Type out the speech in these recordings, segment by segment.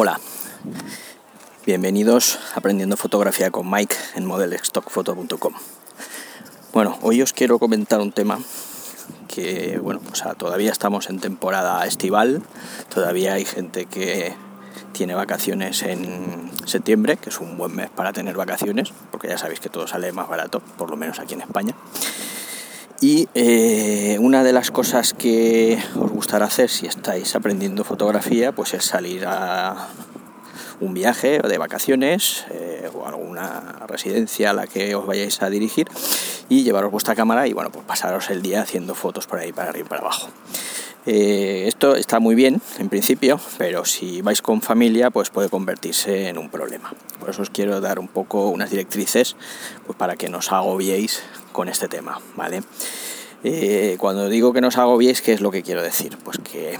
Hola, bienvenidos a Aprendiendo Fotografía con Mike en modelstockphoto.com. Bueno, hoy os quiero comentar un tema que, bueno, o sea, todavía estamos en temporada estival, todavía hay gente que tiene vacaciones en septiembre, que es un buen mes para tener vacaciones, porque ya sabéis que todo sale más barato, por lo menos aquí en España. Y eh, una de las cosas que os gustará hacer si estáis aprendiendo fotografía, pues es salir a un viaje o de vacaciones eh, o alguna residencia a la que os vayáis a dirigir y llevaros vuestra cámara y bueno, pues pasaros el día haciendo fotos por ahí para arriba y para abajo. Eh, esto está muy bien en principio, pero si vais con familia, pues puede convertirse en un problema. Por eso os quiero dar un poco unas directrices pues para que no os agobiéis con este tema, ¿vale? Eh, cuando digo que no os agobiéis, ¿qué es lo que quiero decir? Pues que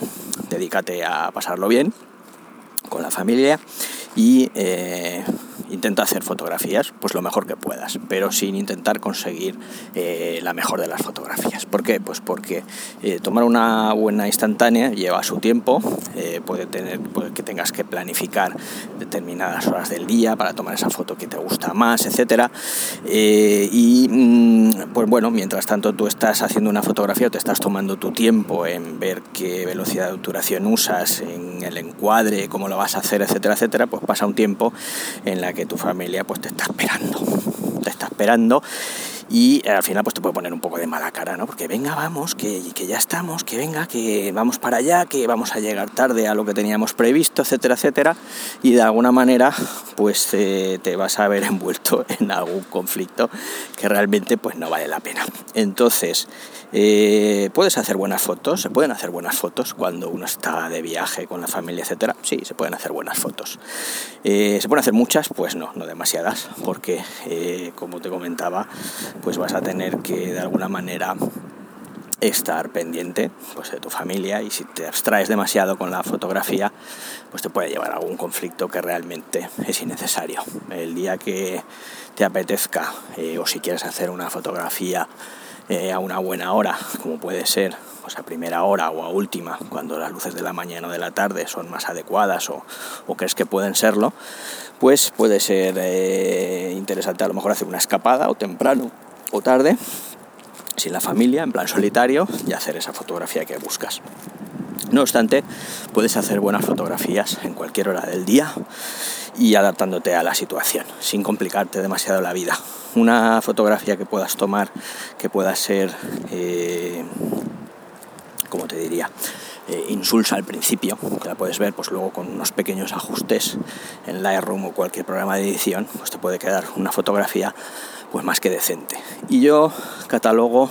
dedícate a pasarlo bien con la familia y eh, intenta hacer fotografías pues lo mejor que puedas, pero sin intentar conseguir eh, la mejor de las fotografías. ¿Por qué? Pues porque eh, tomar una buena instantánea lleva su tiempo, eh, puede tener que tengas que planificar determinadas horas del día para tomar esa foto que te gusta más, etcétera. y mm, pues bueno, mientras tanto tú estás haciendo una fotografía o te estás tomando tu tiempo en ver qué velocidad de obturación usas, en el encuadre, cómo lo vas a hacer, etcétera, etcétera, pues pasa un tiempo en la que tu familia pues te está esperando, te está esperando y al final pues te puede poner un poco de mala cara, ¿no? Porque venga, vamos, que, que ya estamos, que venga, que vamos para allá, que vamos a llegar tarde a lo que teníamos previsto, etcétera, etcétera, y de alguna manera pues eh, te vas a ver envuelto en algún conflicto que realmente pues no vale la pena. Entonces, eh, ¿Puedes hacer buenas fotos? ¿Se pueden hacer buenas fotos cuando uno está de viaje con la familia, etcétera? Sí, se pueden hacer buenas fotos. Eh, ¿Se pueden hacer muchas? Pues no, no demasiadas, porque como te comentaba, pues vas a tener que de alguna manera estar pendiente pues, de tu familia y si te abstraes demasiado con la fotografía, pues te puede llevar a algún conflicto que realmente es innecesario. El día que te apetezca eh, o si quieres hacer una fotografía eh, a una buena hora, como puede ser pues a primera hora o a última, cuando las luces de la mañana o de la tarde son más adecuadas o, o crees que pueden serlo, pues puede ser eh, interesante a lo mejor hacer una escapada o temprano o tarde, sin la familia, en plan solitario, y hacer esa fotografía que buscas. No obstante, puedes hacer buenas fotografías en cualquier hora del día y adaptándote a la situación, sin complicarte demasiado la vida. Una fotografía que puedas tomar, que pueda ser, eh, como te diría, eh, insulsa al principio, que la puedes ver pues luego con unos pequeños ajustes en Lightroom o cualquier programa de edición, pues te puede quedar una fotografía pues más que decente. Y yo catalogo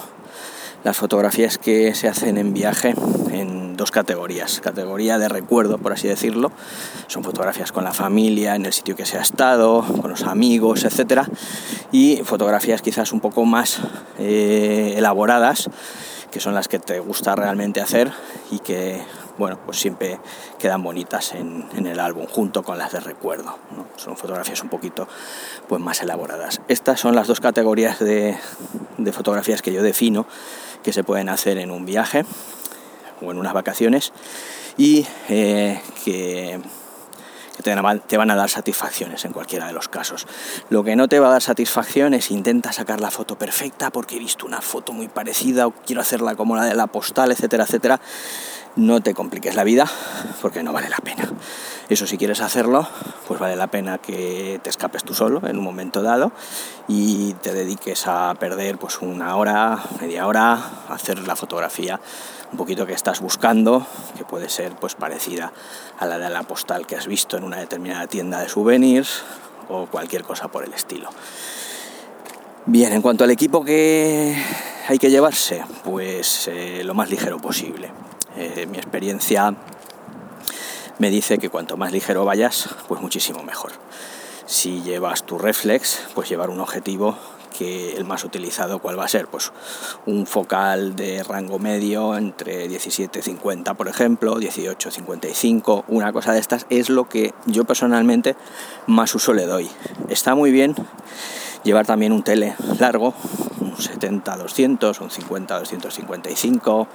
las fotografías que se hacen en viaje en dos categorías. Categoría de recuerdo, por así decirlo. Son fotografías con la familia, en el sitio que se ha estado, con los amigos, etc. Y fotografías quizás un poco más eh, elaboradas que son las que te gusta realmente hacer y que bueno, pues siempre quedan bonitas en, el álbum junto con las de recuerdo. Son fotografías un poquito pues, más elaboradas. Estas son las dos categorías de, fotografías que yo defino que se pueden hacer en un viaje o en unas vacaciones y eh, que te van a dar satisfacciones en cualquiera de los casos. Lo que no te va a dar satisfacción es intenta sacar la foto perfecta porque he visto una foto muy parecida o quiero hacerla como la de la postal, etcétera, etcétera. No te compliques la vida porque no vale la pena. Eso si quieres hacerlo, pues vale la pena que te escapes tú solo en un momento dado y te dediques a perder pues una hora, media hora, a hacer la fotografía un poquito que estás buscando, que puede ser pues parecida a la de la postal que has visto en una determinada tienda de souvenirs o cualquier cosa por el estilo. Bien, en cuanto al equipo que hay que llevarse, pues eh, lo más ligero posible. Eh, mi experiencia me dice que cuanto más ligero vayas, pues muchísimo mejor. Si llevas tu reflex, pues llevar un objetivo que el más utilizado cuál va a ser pues un focal de rango medio entre 17.50 por ejemplo 18.55 una cosa de estas es lo que yo personalmente más uso le doy está muy bien llevar también un tele largo un 70-200 un 50-255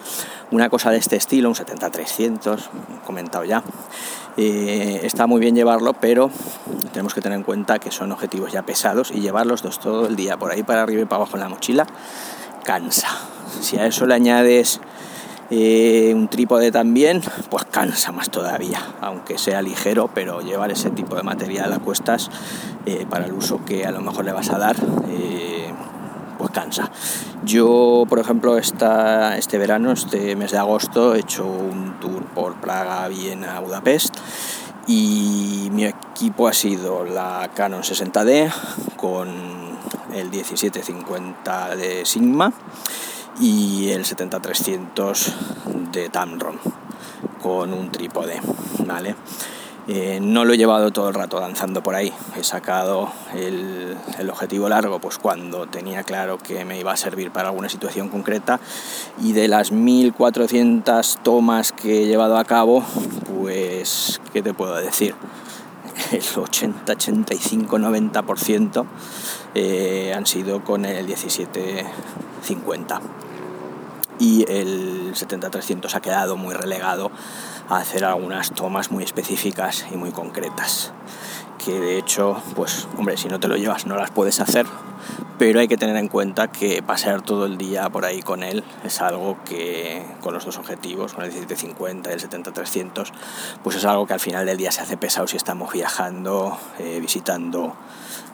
una cosa de este estilo un 70-300 comentado ya Eh, está muy bien llevarlo, pero tenemos que tener en cuenta que son objetivos ya pesados y llevarlos dos todo el día por ahí para arriba y para abajo en la mochila cansa. Si a eso le añades eh, un trípode también, pues cansa más todavía, aunque sea ligero, pero llevar ese tipo de material a cuestas eh, para el uso que a lo mejor le vas a dar, Yo, por ejemplo, este verano, este mes de agosto, he hecho un tour por Praga, Viena, Budapest y mi equipo ha sido la Canon 60D con el 1750 de Sigma y el 7300 de Tamron con un trípode, ¿vale? Eh, no lo he llevado todo el rato danzando por ahí. He sacado el, objetivo largo pues cuando tenía claro que me iba a servir para alguna situación concreta y de las 1400 tomas que he llevado a cabo, pues, ¿qué te puedo decir? El 80, 85, 90% han sido con el 1750 y el 70-300 ha quedado muy relegado a hacer algunas tomas muy específicas y muy concretas. Que de hecho, pues hombre, si no te lo llevas no las puedes hacer, pero hay que tener en cuenta que pasar todo el día por ahí con él es algo que con los dos objetivos, con el 1750 y el 70-300, pues es algo que al final del día se hace pesado si estamos viajando, eh, visitando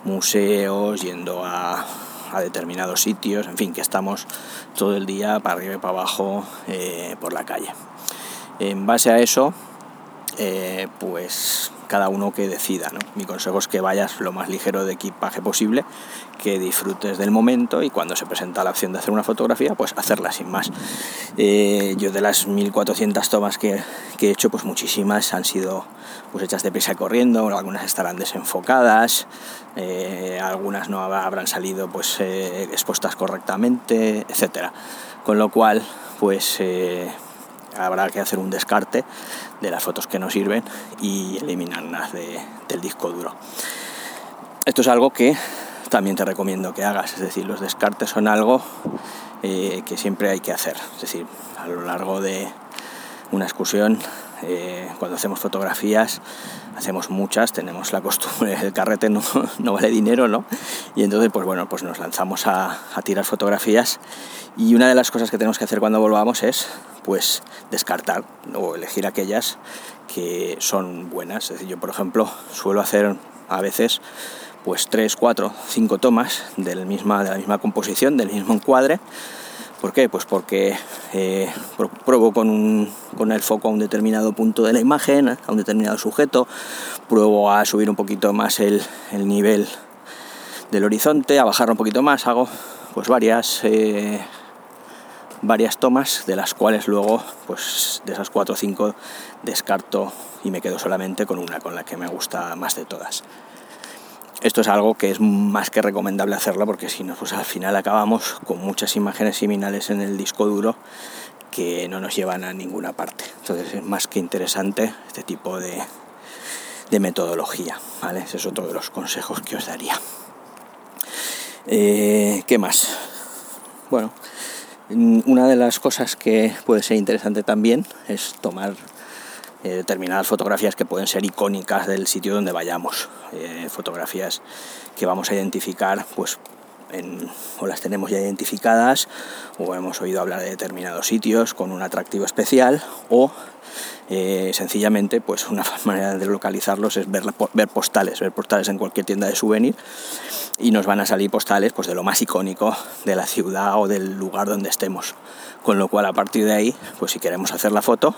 museos, yendo a, determinados sitios, en fin, que estamos todo el día para arriba y para abajo eh, por la calle. En base a eso, eh, pues cada uno que decida. Mi consejo es que vayas lo más ligero de equipaje posible, que disfrutes del momento y cuando se presenta la opción de hacer una fotografía, pues hacerla sin más. Eh, yo de las 1400 tomas que, he hecho, pues muchísimas han sido pues hechas de prisa corriendo, algunas estarán desenfocadas, eh, algunas no habrán salido pues expuestas correctamente, etcétera. Con lo cual, pues habrá que hacer un descarte de las fotos que no sirven y eliminarlas del disco duro. Esto es algo que también te recomiendo que hagas, es decir, los descartes son algo eh, que siempre hay que hacer, es decir, a lo largo de una excursión eh, cuando hacemos fotografías, hacemos muchas, tenemos la costumbre, el carrete no, vale dinero, ¿no? Y entonces, pues bueno, pues nos lanzamos a, tirar fotografías y una de las cosas que tenemos que hacer cuando volvamos es, pues, descartar o elegir aquellas que son buenas. Es decir, yo, por ejemplo, suelo hacer a veces pues 3, 4, 5 tomas del misma, de la misma composición, del mismo encuadre, ¿Por qué? Pues porque eh, pruebo con, el foco a un determinado punto de la imagen, a un determinado sujeto, pruebo a subir un poquito más el, nivel del horizonte, a bajarlo un poquito más, hago pues varias, eh, varias tomas de las cuales luego pues de esas 4 o 5 descarto y me quedo solamente con una con la que me gusta más de todas. Esto es algo que es más que recomendable hacerlo porque si no, pues al final acabamos con muchas imágenes similares en el disco duro que no nos llevan a ninguna parte. Entonces es más que interesante este tipo de, metodología. ¿vale? Ese es otro de los consejos que os daría. Eh, ¿Qué más? Bueno, una de las cosas que puede ser interesante también es tomar eh, determinadas fotografías que pueden ser icónicas del sitio donde vayamos, eh, fotografías que vamos a identificar pues o las tenemos ya identificadas o hemos oído hablar de determinados sitios con un atractivo especial o eh, sencillamente pues una manera de localizarlos es ver, ver postales, ver postales en cualquier tienda de souvenir y nos van a salir postales pues de lo más icónico de la ciudad o del lugar donde estemos. Con lo cual a partir de ahí, pues si queremos hacer la foto,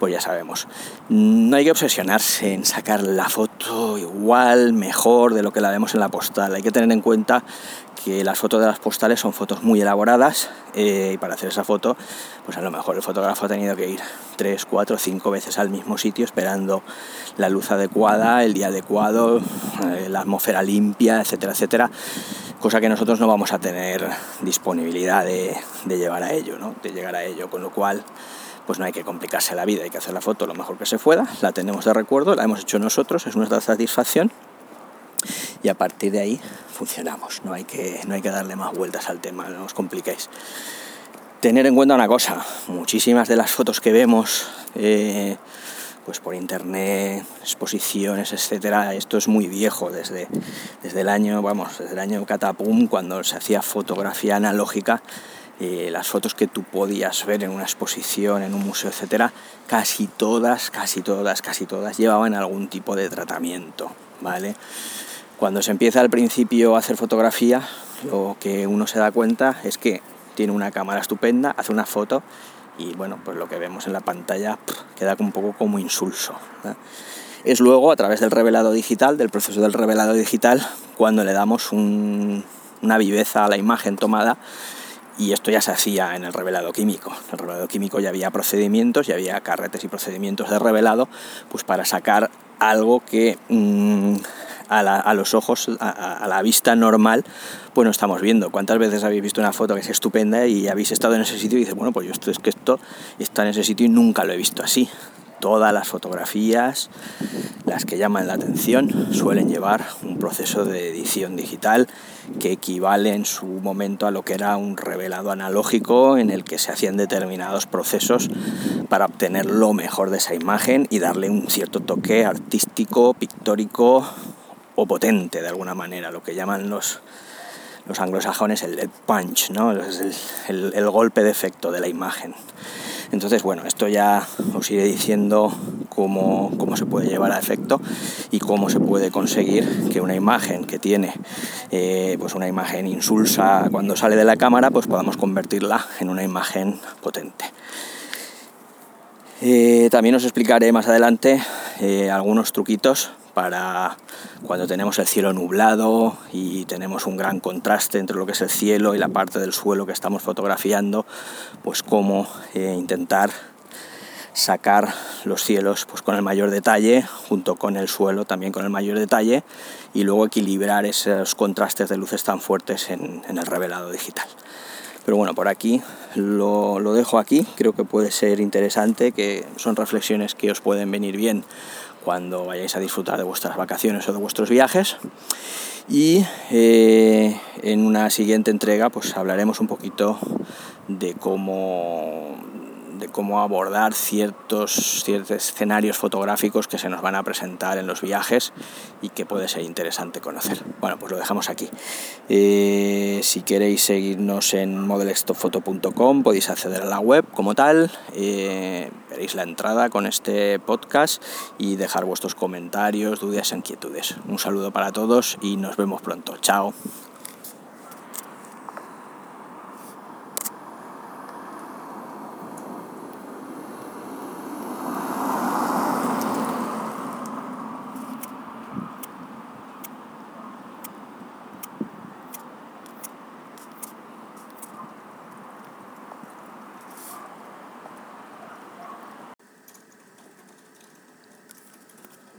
pues ya sabemos. No hay que obsesionarse en sacar la foto igual, mejor de lo que la vemos en la postal. Hay que tener en cuenta que las fotos de las postales son fotos muy elaboradas eh, y para hacer esa foto, pues a lo mejor el fotógrafo ha tenido que ir tres, cuatro, cinco veces al mismo sitio esperando la luz adecuada, el día adecuado, eh, la atmósfera limpia, etcétera, etcétera. Cosa que nosotros no vamos a tener disponibilidad de, de llevar a ello, ¿no? de llegar a ello, con lo cual pues no hay que complicarse la vida, hay que hacer la foto lo mejor que se pueda, la tenemos de recuerdo, la hemos hecho nosotros, es nuestra satisfacción y a partir de ahí funcionamos, no hay que, no hay que darle más vueltas al tema, no os compliquéis. Tener en cuenta una cosa, muchísimas de las fotos que vemos eh, pues por internet, exposiciones, etcétera. Esto es muy viejo, desde, desde el año, vamos, desde el año Catapum, cuando se hacía fotografía analógica, eh, las fotos que tú podías ver en una exposición, en un museo, etcétera, casi todas, casi todas, casi todas llevaban algún tipo de tratamiento, ¿vale? Cuando se empieza al principio a hacer fotografía, lo que uno se da cuenta es que tiene una cámara estupenda, hace una foto y bueno, pues lo que vemos en la pantalla queda un poco como insulso. Es luego a través del revelado digital, del proceso del revelado digital, cuando le damos una viveza a la imagen tomada y esto ya se hacía en el revelado químico. En el revelado químico ya había procedimientos, ya había carretes y procedimientos de revelado, pues para sacar algo que mm, a, los ojos, a, la vista normal, pues no estamos viendo. ¿Cuántas veces habéis visto una foto que es estupenda y habéis estado en ese sitio y dices, bueno, pues yo esto es que esto está en ese sitio y nunca lo he visto así? Todas las fotografías, las que llaman la atención, suelen llevar un proceso de edición digital que equivale en su momento a lo que era un revelado analógico en el que se hacían determinados procesos para obtener lo mejor de esa imagen y darle un cierto toque artístico, pictórico, o potente de alguna manera, lo que llaman los, los anglosajones el, punch, ¿no? el, el, golpe de efecto de la imagen. Entonces, bueno, esto ya os iré diciendo cómo, cómo, se puede llevar a efecto y cómo se puede conseguir que una imagen que tiene eh, pues una imagen insulsa cuando sale de la cámara, pues podamos convertirla en una imagen potente. Eh, también os explicaré más adelante eh, algunos truquitos para cuando tenemos el cielo nublado y tenemos un gran contraste entre lo que es el cielo y la parte del suelo que estamos fotografiando, pues cómo eh, intentar sacar los cielos pues con el mayor detalle junto con el suelo también con el mayor detalle y luego equilibrar esos contrastes de luces tan fuertes en, el revelado digital. Pero bueno por aquí lo, lo dejo aquí. Creo que puede ser interesante que son reflexiones que os pueden venir bien cuando vayáis a disfrutar de vuestras vacaciones o de vuestros viajes. Y eh, en una siguiente entrega pues hablaremos un poquito de cómo de cómo abordar ciertos, ciertos escenarios fotográficos que se nos van a presentar en los viajes y que puede ser interesante conocer. Bueno, pues lo dejamos aquí. Eh, si queréis seguirnos en modelstockfoto.com podéis acceder a la web como tal, eh, veréis la entrada con este podcast y dejar vuestros comentarios, dudas e inquietudes. Un saludo para todos y nos vemos pronto. Chao.